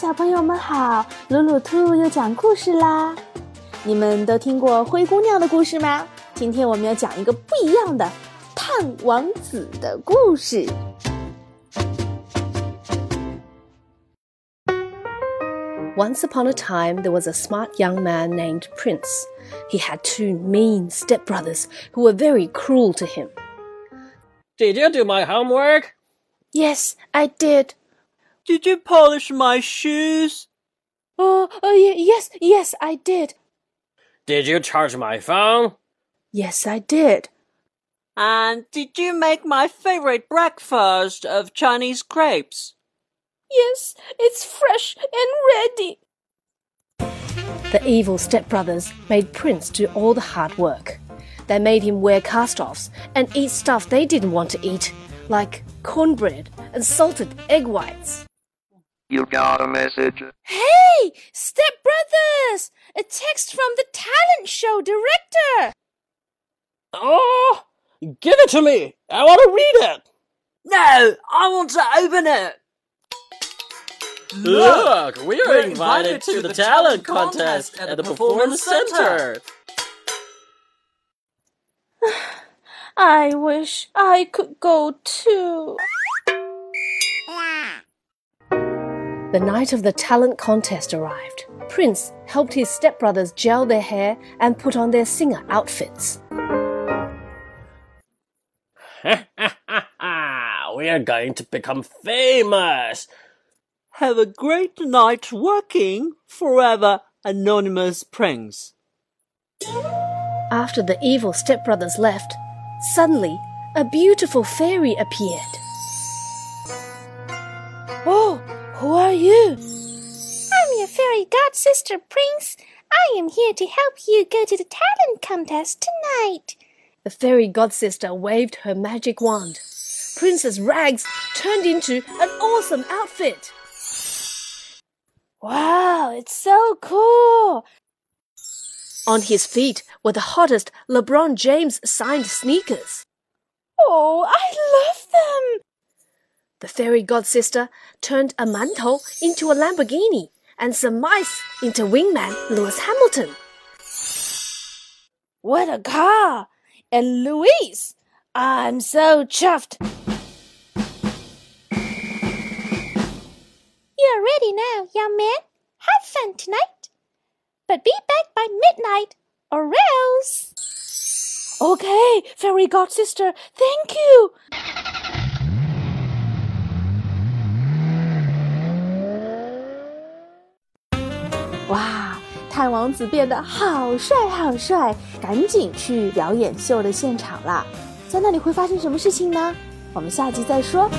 小朋友们好，鲁鲁兔又讲故事啦！你们都听过灰姑娘的故事吗？今天我们要讲一个不一样的炭王子的故事。Once upon a time, there was a smart young man named Prince. He had two mean stepbrothers who were very cruel to him. Did you do my homework? Yes, I did, did you polish my shoes? Oh, oh yes, yes, I did. Did you charge my phone? Yes, I did. And did you make my favorite breakfast of Chinese crepes? Yes, it's fresh and ready. The evil stepbrothers made Prince do all the hard work. They made him wear cast offs and eat stuff they didn't want to eat, like cornbread and salted egg whites. You got a message? Hey, stepbrothers! A text from the talent show director. Oh, give it to me. I want to read it. No, I want to open it. Look, we are invited to the talent contest at the Performance Center. I wish I could go too. The night of the talent contest arrived. Prince helped his stepbrothers gel their hair and put on their singer outfits. we are going to become famous. Have a great night working forever, Anonymous Prince. After the evil stepbrothers left, suddenly a beautiful fairy appeared. Oh, who are you? I'm your fairy god sister, Prince. I am here to help you go to the talent contest tonight. The fairy god sister waved her magic wand. Princess Rags turned into an awesome outfit. Wow, it's so cool. On his feet were the hottest LeBron James signed sneakers. Oh, I love them. The fairy god sister turned a mantou into a Lamborghini and some mice into wingman Lewis Hamilton. What a car! And Louise, I'm so chuffed. You're ready now, young man. Have fun tonight. But be back by midnight, or else. Okay, fairy god sister, thank you. 哇，探王子变得好帅好帅，赶紧去表演秀的现场啦！在那里会发生什么事情呢？我们下集再说。